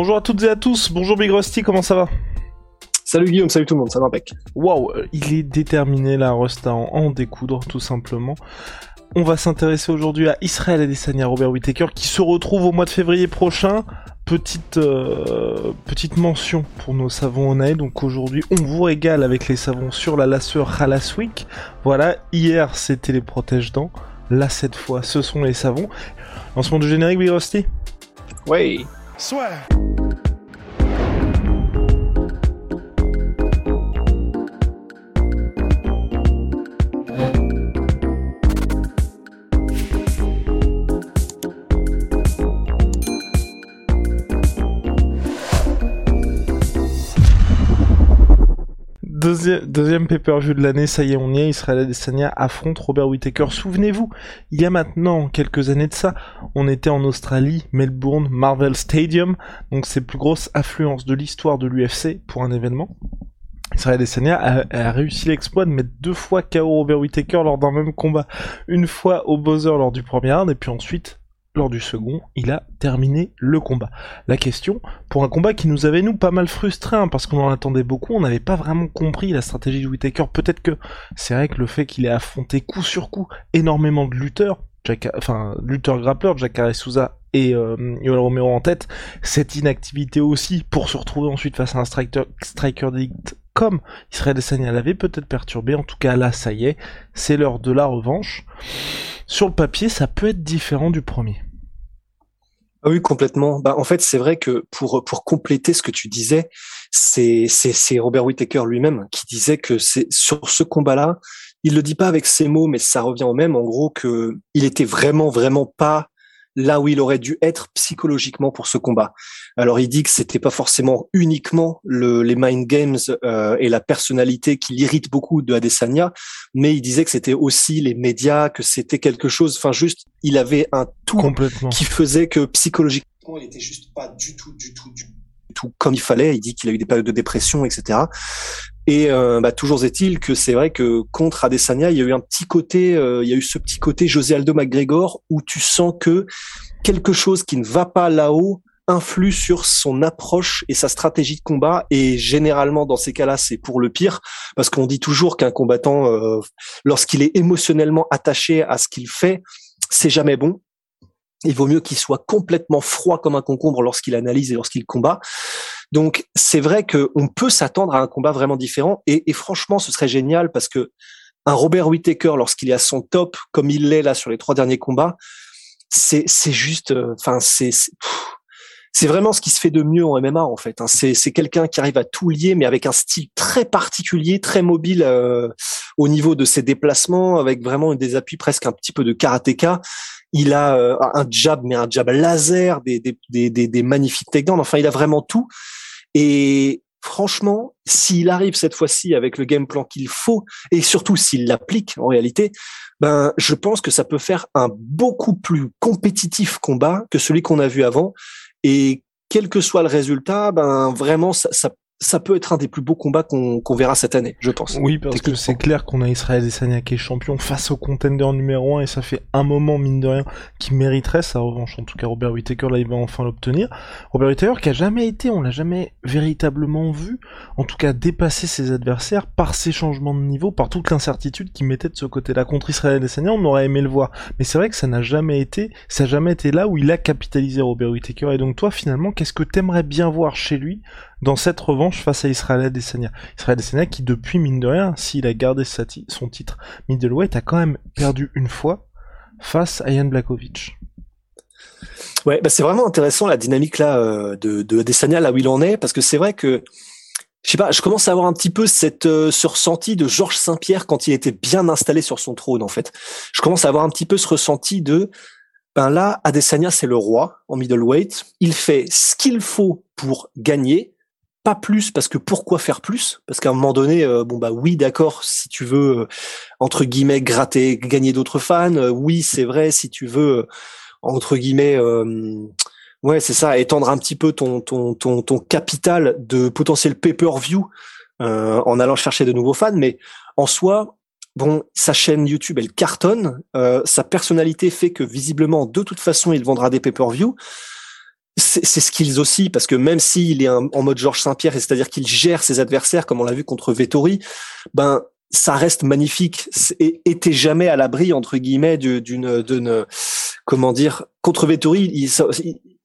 Bonjour à toutes et à tous, bonjour Big Rusty, comment ça va Salut Guillaume, salut tout le monde, ça va impec. Waouh, il est déterminé la Rust à en, en découdre tout simplement. On va s'intéresser aujourd'hui à Israël Adesanya, Robert Whittaker, qui se retrouve au mois de février prochain. Petite, euh, petite mention pour nos savons Onae. Donc aujourd'hui, on vous régale avec les savons sur la lasseur Halas Week. Voilà, hier c'était les protège-dents. Là, cette fois, ce sont les savons. Lancement du générique, Big Rusty? Ouais. Soit. Deuxième, pay-per-view de l'année, ça y est, on y est. Israël Adesanya affronte Robert Whittaker. Souvenez-vous, il y a maintenant quelques années de ça, on était en Australie, Melbourne, Marvel Stadium, donc c'est plus grosse affluence de l'histoire de l'UFC pour un événement. Israël Adesanya a, a réussi l'exploit de mettre deux fois KO Robert Whittaker lors d'un même combat. Une fois au buzzer lors du premier round, et puis ensuite lors du second, il a terminé le combat. La question, pour un combat qui nous avait nous pas mal frustré, hein, parce qu'on en attendait beaucoup, on n'avait pas vraiment compris la stratégie de Whittaker. Peut-être que c'est vrai que le fait qu'il ait affronté coup sur coup énormément de lutteurs, Jack, enfin lutteurs grappleurs, Jacare Souza et euh, Romero en tête, cette inactivité aussi pour se retrouver ensuite face à un striker, striker d'élite comme Israël Adesanya l'avait peut-être perturbé. En tout cas là, ça y est, c'est l'heure de la revanche. Sur le papier, ça peut être différent du premier. Ah oui, complètement. Bah, en fait, c'est vrai que pour pour compléter ce que tu disais, c'est c'est Robert Whittaker lui-même qui disait que c'est sur ce combat-là, il le dit pas avec ses mots, mais ça revient au même. En gros, que il était vraiment vraiment pas là où il aurait dû être psychologiquement pour ce combat. Alors il dit que c'était pas forcément uniquement le, les mind games euh, et la personnalité qui l'irrite beaucoup de Adesanya, mais il disait que c'était aussi les médias, que c'était quelque chose. Enfin juste, il avait un tout Complètement. qui faisait que psychologiquement il était juste pas du tout, du tout, du tout comme il fallait. Il dit qu'il a eu des périodes de dépression, etc. Et euh, bah, toujours est-il que c'est vrai que contre Adesanya, il y a eu un petit côté, euh, il y a eu ce petit côté José Aldo McGregor où tu sens que quelque chose qui ne va pas là-haut influe sur son approche et sa stratégie de combat. Et généralement, dans ces cas-là, c'est pour le pire, parce qu'on dit toujours qu'un combattant, euh, lorsqu'il est émotionnellement attaché à ce qu'il fait, c'est jamais bon. Il vaut mieux qu'il soit complètement froid comme un concombre lorsqu'il analyse et lorsqu'il combat. Donc c'est vrai qu'on peut s'attendre à un combat vraiment différent et, et, franchement ce serait génial parce que un Robert Whittaker lorsqu'il est à son top comme il l'est là sur les trois derniers combats, c'est c'est juste, enfin c'est c'est vraiment ce qui se fait de mieux en MMA en fait. Hein. C'est c'est quelqu'un qui arrive à tout lier mais avec un style très particulier, très mobile euh, au niveau de ses déplacements, avec vraiment des appuis presque un petit peu de karatéka il a euh, un jab, mais un jab laser, des, des, des, des magnifiques takedowns. Enfin, il a vraiment tout. Et franchement, s'il arrive cette fois-ci avec le game plan qu'il faut, et surtout s'il l'applique en réalité, ben, je pense que ça peut faire un beaucoup plus compétitif combat que celui qu'on a vu avant. Et quel que soit le résultat, ben, vraiment, ça, ça ça peut être un des plus beaux combats qu'on qu verra cette année, je pense. Oui, parce que c'est clair qu'on a Israël Adesanya qui est champion face au contender numéro 1 et ça fait un moment, mine de rien, qui mériterait sa revanche. En tout cas, Robert Whittaker, là, il va enfin l'obtenir. Robert Whittaker qui a jamais été, on l'a jamais véritablement vu, en tout cas dépasser ses adversaires par ses changements de niveau, par toute l'incertitude qu'il mettait de ce côté-là. Contre Israël Adesanya, on aurait aimé le voir. Mais c'est vrai que ça n'a jamais été, ça n'a jamais été là où il a capitalisé Robert Whittaker. Et donc toi, finalement, qu'est-ce que t'aimerais bien voir chez lui dans cette revanche face à Israël Adesanya. Israël Adesanya qui depuis mine de rien, s'il a gardé son titre middleweight, a quand même perdu une fois face à Ian Blakovic. Ouais, bah c'est vraiment intéressant la dynamique là euh, de, de Adesanya là où il en est parce que c'est vrai que je sais pas, je commence à avoir un petit peu cette euh, ce ressenti de Georges Saint-Pierre quand il était bien installé sur son trône en fait. Je commence à avoir un petit peu ce ressenti de Ben là, Adesanya, c'est le roi en middleweight. Il fait ce qu'il faut pour gagner, pas plus parce que pourquoi faire plus? Parce qu'à un moment donné, euh, bon bah oui, d'accord, si tu veux euh, entre guillemets gratter, gagner d'autres fans, euh, oui, c'est vrai. Si tu veux entre guillemets, ouais, c'est ça, étendre un petit peu ton ton ton ton capital de potentiel pay-per-view en allant chercher de nouveaux fans, mais en soi, bon, sa chaîne YouTube, elle cartonne. sa personnalité fait que visiblement, de toute façon, il vendra des pay-per-view c'est skills aussi parce que même s'il est en mode Georges Saint-Pierre, c'est-à-dire qu'il gère ses adversaires comme on l'a vu contre Vettori, ben ça reste magnifique. Et était jamais à l'abri entre guillemets d'une d'une comment dire contre Vettori il,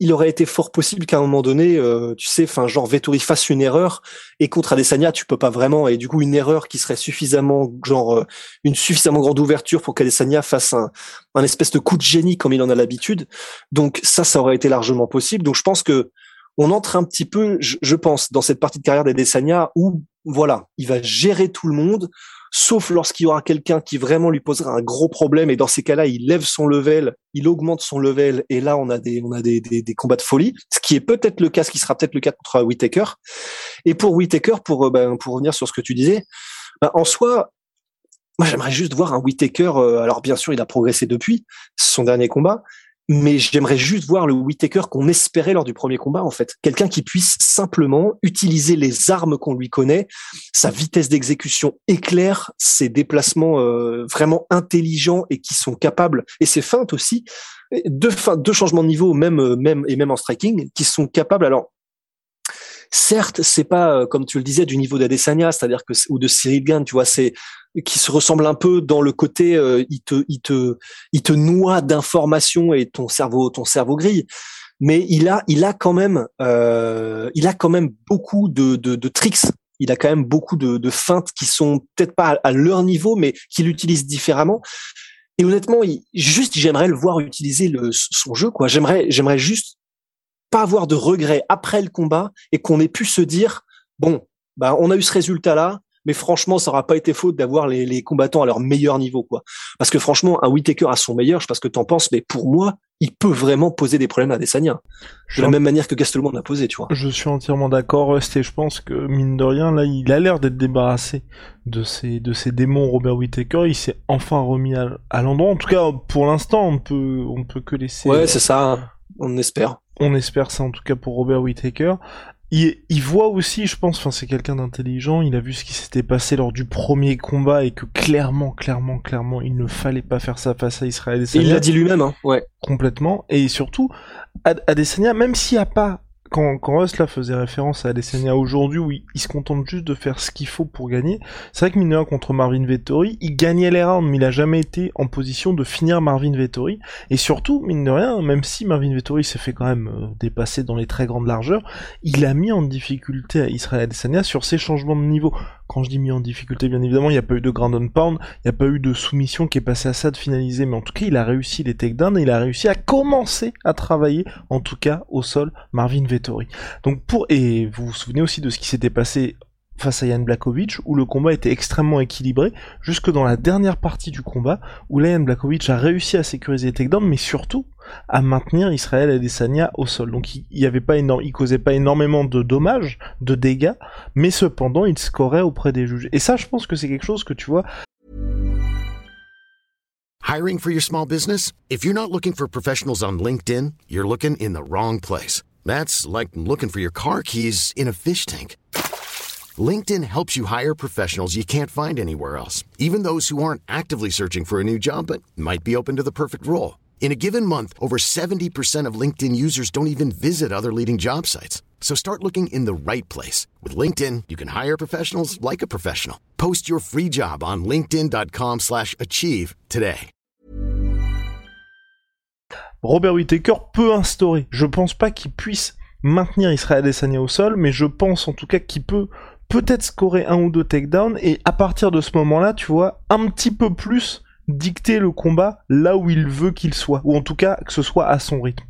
il, aurait été fort possible qu'à un moment donné euh, tu sais enfin genre Vettori fasse une erreur et contre Adesanya tu peux pas vraiment. Et du coup une erreur qui serait suffisamment genre euh, une suffisamment grande ouverture pour qu'Adesanya fasse un un espèce de coup de génie comme il en a l'habitude. Donc ça ça aurait été largement possible. Donc je pense que on entre un petit peu, je, pense, dans cette partie de carrière d'Adesanya où, voilà, il va gérer tout le monde, sauf lorsqu'il y aura quelqu'un qui vraiment lui posera un gros problème et dans ces cas-là, il lève son level, il augmente son level et là, on a des, on a des, des, combats de folie, ce qui est peut-être le cas, ce qui sera peut-être le cas contre Whitaker. Et pour Whitaker, pour, euh, ben, pour revenir sur ce que tu disais, ben, en soi, moi, j'aimerais juste voir un Whitaker. Euh, alors, bien sûr, il a progressé depuis son dernier combat, mais j'aimerais juste voir le Whitaker qu'on espérait lors du premier combat en fait, quelqu'un qui puisse simplement utiliser les armes qu'on lui connaît, sa vitesse d'exécution éclair, ses déplacements euh, vraiment intelligents et qui sont capables et ses feintes aussi, deux, deux changements de niveau même euh, même et même en striking qui sont capables. Alors certes, c'est pas euh, comme tu le disais du niveau d'Adesanya, c'est-à-dire que ou de Cyril Gann, tu vois, c'est qui se ressemble un peu dans le côté euh, il te il te il te noie d'informations et ton cerveau ton cerveau grille. Mais il a il a quand même euh, il a quand même beaucoup de, de, de tricks il a quand même beaucoup de, de feintes qui sont peut-être pas à, leur niveau, mais qu'il utilise différemment. Et honnêtement, il, juste j'aimerais le voir utiliser le, son jeu, quoi. J'aimerais, j'aimerais juste pas avoir de regrets après le combat et qu'on ait pu se dire bon, bah on a eu ce résultat là, mais franchement, ça aura pas été faute d'avoir les, les, combattants à leur meilleur niveau, quoi. Parce que franchement, un Whitaker à son meilleur, je sais pas ce que t'en penses, mais pour moi, il peut vraiment poser des problèmes à Desania. De la même manière que Gastelum a posé, tu vois. Je suis entièrement d'accord, et je pense que, mine de rien, là, il a l'air d'être débarrassé de ces, de ces démons Robert Whitaker, il s'est enfin remis à, à l'endroit. En tout cas, pour l'instant, on peut, on peut que laisser. Ouais, c'est ça. On espère. On espère ça en tout cas pour Robert Whittaker. Il, il voit aussi, je pense, enfin c'est quelqu'un d'intelligent, il a vu ce qui s'était passé lors du premier combat et que clairement, clairement, clairement, il ne fallait pas faire ça face à Israël Il l'a dit lui-même, hein. ouais. Complètement. Et surtout, Adesanya, même s'il n'y a pas quand, quand faisait référence à Adesanya aujourd'hui où il, se contente juste de faire ce qu'il faut pour gagner, c'est vrai que Mineur contre Marvin Vettori, il gagnait les rounds, mais il a jamais été en position de finir Marvin Vettori. Et surtout, mine de rien, même si Marvin Vettori s'est fait quand même euh, dépasser dans les très grandes largeurs, il a mis en difficulté à Israël Adesanya sur ses changements de niveau. Quand je dis mis en difficulté, bien évidemment, il n'y a pas eu de ground and pound, il n'y a pas eu de soumission qui est passé à ça de finaliser, mais en tout cas, il a réussi les takedowns et il a réussi à commencer à travailler, en tout cas, au sol, Marvin Vettori. Donc pour, et vous vous souvenez aussi de ce qui s'était passé face à Jan Blakovic, où le combat était extrêmement équilibré, jusque dans la dernière partie du combat, où là, Jan Blakovic a réussi à sécuriser les takedowns, mais surtout, à maintenir Israël Adesanya au sol. Donc il, y avait pas énorme, il causait pas énormément de dommages, de dégâts, mais cependant il scorait auprès des juges. Et ça, je pense que c'est quelque chose que tu vois. Hiring for your small business? If you're not looking for professionals on LinkedIn, you're looking in the wrong place. That's like looking for your car keys in a fish tank. LinkedIn helps you hire professionals you can't find anywhere else, even those who aren't actively searching for a new job but might be open to the perfect role. In a given month, over 70% of LinkedIn users don't even visit other leading job sites. So start looking in the right place. With LinkedIn, you can hire professionals like a professional. Post your free job on linkedin.com slash achieve today. Robert Whittaker peut instaurer. Je pense pas qu'il puisse maintenir Israël Adesanya au sol, mais je pense en tout cas qu'il peut peut-être scorer un ou deux takedowns et à partir de ce moment-là, tu vois, un petit peu plus dicter le combat là où il veut qu'il soit, ou en tout cas que ce soit à son rythme.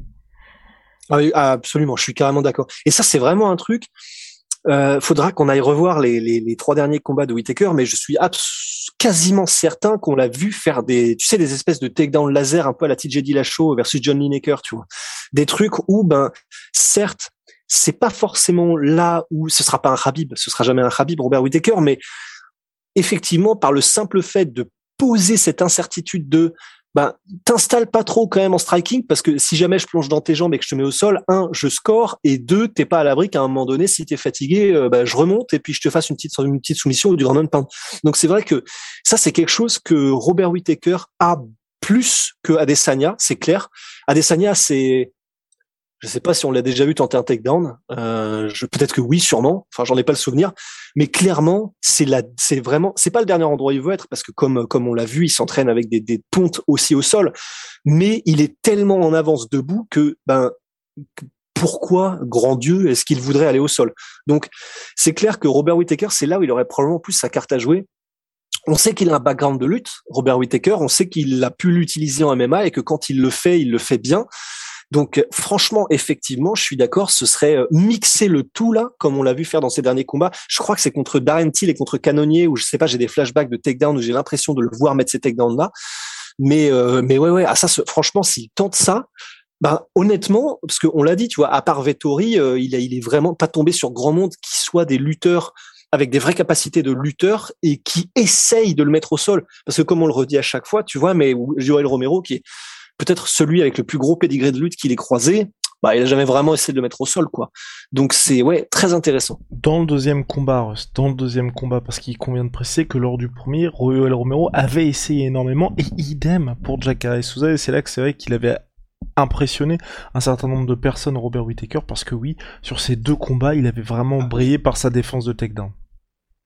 Ah, ah, absolument, je suis carrément d'accord. Et ça, c'est vraiment un truc. Euh, faudra qu'on aille revoir les, trois derniers combats de Whitaker, mais je suis quasiment certain qu'on l'a vu faire des, tu sais, des espèces de takedown laser un peu à la TJ Dillashaw versus John Lineker, tu vois. Des trucs où, ben, certes, c'est pas forcément là où ce sera pas un Habib, ce sera jamais un Habib, Robert Whittaker, mais effectivement, par le simple fait de poser cette incertitude de ben, t'installes pas trop quand même en striking parce que si jamais je plonge dans tes jambes et que je te mets au sol, un, je score et deux, t'es pas à l'abri qu'à un moment donné, si t'es fatigué, euh, ben, je remonte et puis je te fasse une petite, soumission ou du grand pound. Donc c'est vrai que ça, c'est quelque chose que Robert Whittaker a plus que Adesanya, c'est clair. Adesanya, c'est je sais pas si on l'a déjà vu tenter un takedown. Euh, peut-être que oui, sûrement. Enfin, j'en ai pas le souvenir. Mais clairement, c'est la, c'est vraiment, c'est pas le dernier endroit où il veut être parce que comme comme on l'a vu, il s'entraîne avec des, des pontes aussi au sol. Mais il est tellement en avance debout que ben pourquoi, grand Dieu, est-ce qu'il voudrait aller au sol? Donc, c'est clair que Robert Whittaker, c'est là où il aurait probablement plus sa carte à jouer. On sait qu'il a un background de lutte, Robert Whittaker. On sait qu'il a pu l'utiliser en MMA et que quand il le fait, il le fait bien. Donc franchement, effectivement, je suis d'accord, ce serait euh, mixer le tout là, comme on l'a vu faire dans ces derniers combats. Je crois que c'est contre Darren Till et contre Canonnier, où je sais pas, j'ai des flashbacks de takedown où j'ai l'impression de le voir mettre ces takedowns là. Mais euh, mais ouais ouais, ah ça, franchement, s'il tente ça, ben honnêtement, parce qu'on l'a dit, tu vois, à part Vettori, euh, il, a, il est vraiment pas tombé sur grand monde qui soit des lutteurs avec des vraies capacités de lutteur et qui essayent de le mettre au sol. Parce que comme on le redit à chaque fois, tu vois, mais Joël Romero qui est peut-être celui avec le plus gros pédigré de lutte qu'il ait croisé, bah, il a jamais vraiment essayé de le mettre au sol, quoi. Donc c'est ouais très intéressant. Dans le deuxième combat, dans le deuxième combat, parce qu'il convient de préciser que lors du premier, Royal Romero avait essayé énormément et idem pour Jacare Souza et c'est là que c'est vrai qu'il avait impressionné un certain nombre de personnes Robert Whittaker parce que oui, sur ces deux combats, il avait vraiment brillé par sa défense de takedown.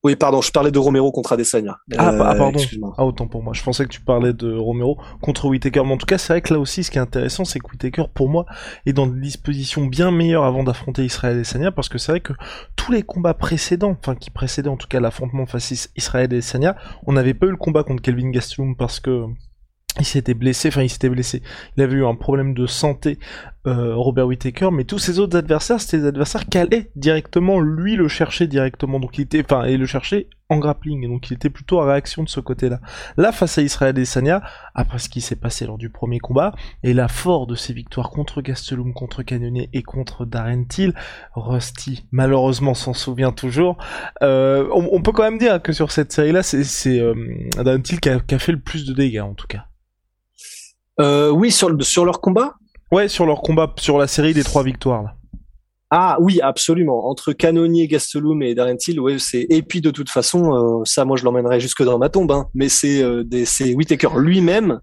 Oui, pardon, je parlais de Romero contre Adesanya. Ah, ah euh, pardon. Ah, autant pour moi. Je pensais que tu parlais de Romero contre Whitaker. Mais en tout cas, c'est vrai que là aussi, ce qui est intéressant, c'est que Whitaker, pour moi, est dans des dispositions bien meilleures avant d'affronter Israël Adesanya, parce que c'est vrai que tous les combats précédents, enfin, qui précédaient en tout cas l'affrontement face Israël Adesanya, on n'avait pas eu le combat contre Kelvin Gastelum parce que il s'était blessé, enfin il s'était blessé, il avait eu un problème de santé, euh, Robert Whittaker, mais tous ses autres adversaires, c'était des adversaires qui allaient directement, lui le chercher directement, donc il était, enfin, et le chercher en grappling, donc il était plutôt à réaction de ce côté-là. Là, face à Israël Sanya, après ce qui s'est passé lors du premier combat, et là, fort de ses victoires contre Gastelum, contre Cannonier et contre Darren Till, Rusty, malheureusement, s'en souvient toujours. Euh, on, peut quand même dire que sur cette série-là, c'est euh, Till qui a, qui a fait le plus de dégâts, en tout cas. Euh, oui, sur, sur leur combat? Ouais, sur leur combat, sur la série des trois victoires. Là. Ah oui, absolument. Entre Canonier, Gastelum et Darren Till, ouais, c'est. Et puis de toute façon, euh, ça, moi, je l'emmènerai jusque dans ma tombe. Hein. Mais c'est euh, c'est Whitaker lui-même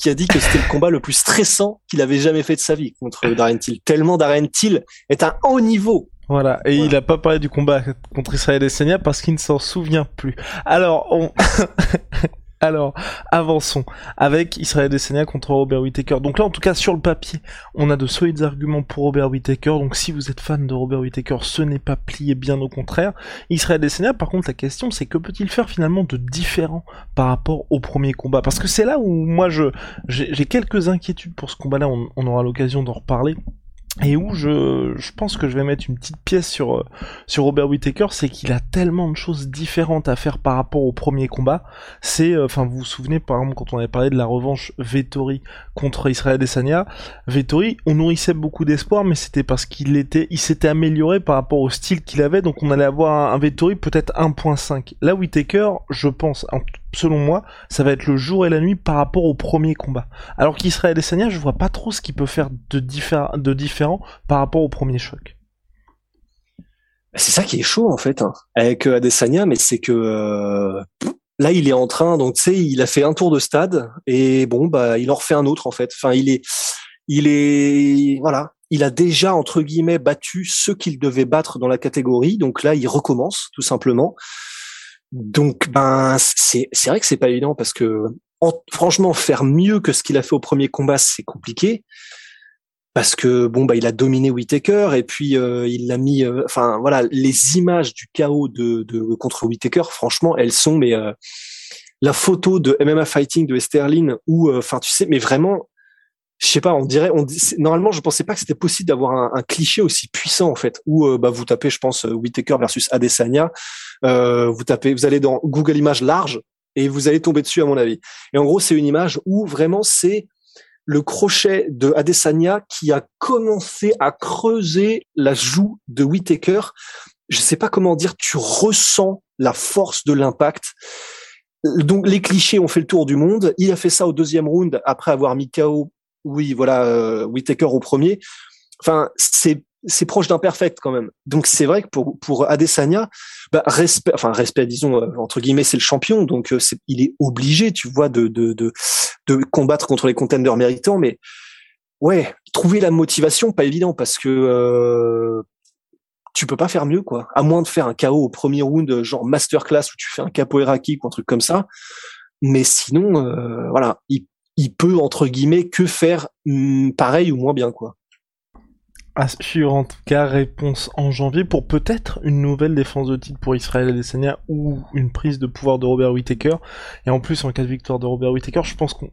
qui a dit que c'était le combat le plus stressant qu'il avait jamais fait de sa vie contre Darren Till. Tellement Darren Till est un haut niveau. Voilà, et il a pas parlé du combat contre Israël Adesanya parce qu'il ne s'en souvient plus. Alors, on... Alors, avançons avec Israël Adesanya contre Robert Whittaker. Donc là, en tout cas, sur le papier, on a de solides arguments pour Robert Whittaker. Donc si vous êtes fan de Robert Whittaker, ce n'est pas plié, bien au contraire. Israël Adesanya, par contre, la question, c'est que peut-il faire finalement de différent par rapport au premier combat? Parce que c'est là où moi, je j'ai quelques inquiétudes pour ce combat-là. on aura l'occasion d'en reparler et où je, je pense que je vais mettre une petite pièce sur, euh, sur Robert Whittaker, c'est qu'il a tellement de choses différentes à faire par rapport au premier combat. C'est, euh, enfin, vous vous souvenez, par exemple, quand on avait parlé de la revanche Vettori contre Israël Desania, Vettori, on nourrissait beaucoup d'espoir, mais c'était parce qu'il était, il s'était amélioré par rapport au style qu'il avait, donc on allait avoir un, un Vettori peut-être 1.5. Là, Whittaker, je pense, en selon moi, ça va être le jour et la nuit par rapport au premier combat. Alors qu'Israël Adesanya, je vois pas trop ce qu'il peut faire de, de différent par rapport au premier choc. Bah, c'est ça qui est chaud en fait hein, avec euh, Adesanya, mais c'est que euh, là il est en train, donc tu sais, il a fait un tour de stade et bon bah il en refait un autre en fait. Enfin il est, il est, voilà, il a déjà entre guillemets battu ceux qu'il devait battre dans la catégorie, donc là il recommence tout simplement. Donc ben c'est c'est vrai que c'est pas évident parce que franchement faire mieux que ce qu'il a fait au premier combat c'est compliqué. Parce que bon bah il a dominé Whitaker et puis euh, il l'a mis euh, enfin voilà les images du chaos de, de contre Whitaker franchement elles sont mais euh, la photo de MMA fighting de Sterling ou enfin tu sais mais vraiment je sais pas, on dirait, on normalement, je pensais pas que c'était possible d'avoir un, un, cliché aussi puissant en fait. Où bah, vous tapez, je pense, Whitaker versus Adesanya, euh, vous tapez, vous allez dans Google Images large, et vous allez tomber dessus à mon avis. Et en gros, c'est une image où vraiment c'est le crochet de Adesanya qui a commencé à creuser la joue de Whitaker. Je sais pas comment dire, tu ressens la force de l'impact. Donc les clichés ont fait le tour du monde. Il a fait ça au deuxième round après avoir mis KO, oui, voilà, euh, Whitaker au premier. Enfin, c'est c'est proche d'un perfect quand même. Donc c'est vrai que pour pour Adesanya, bah, respect, enfin respect, disons euh, entre guillemets, c'est le champion, donc euh, il est obligé, tu vois, de, de de de combattre contre les contenders méritants. Mais ouais, trouver la motivation, pas évident parce que euh, tu peux pas faire mieux, quoi. À moins de faire un KO au premier round, genre masterclass où tu fais un capoeira kick ou un truc comme ça. Mais sinon, euh, voilà, il, il peut entre guillemets que faire hmm, pareil ou moins bien, quoi assure en tout cas réponse en janvier pour peut-être une nouvelle défense de titre pour Israël Adesanya ou une prise de pouvoir de Robert Whittaker. Et en plus, en cas de victoire de Robert Whittaker, je pense qu'on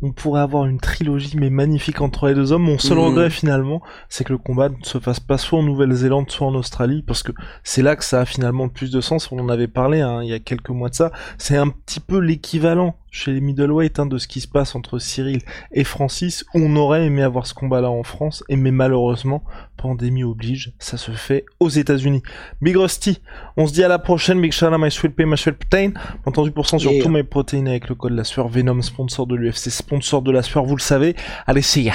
on pourrait avoir une trilogie mais magnifique entre les deux hommes. Mon seul mmh. regret finalement, c'est que le combat ne se fasse pas soit en Nouvelle-Zélande, soit en Australie, parce que c'est là que ça a finalement le plus de sens. On en avait parlé hein, il y a quelques mois de ça. C'est un petit peu l'équivalent chez les middleweight hein, de ce qui se passe entre Cyril et Francis. On aurait aimé avoir ce combat-là en France, et mais malheureusement, pandémie oblige, ça se fait aux États-Unis. Big Rusty, on se dit à la prochaine. Big shout my sweet pay, my sweet protein. Entendu pour cent sur tous mes protéines avec le code la sueur Venom, sponsor de l'UFC, sponsor de la sueur, vous le savez. Allez, see ya.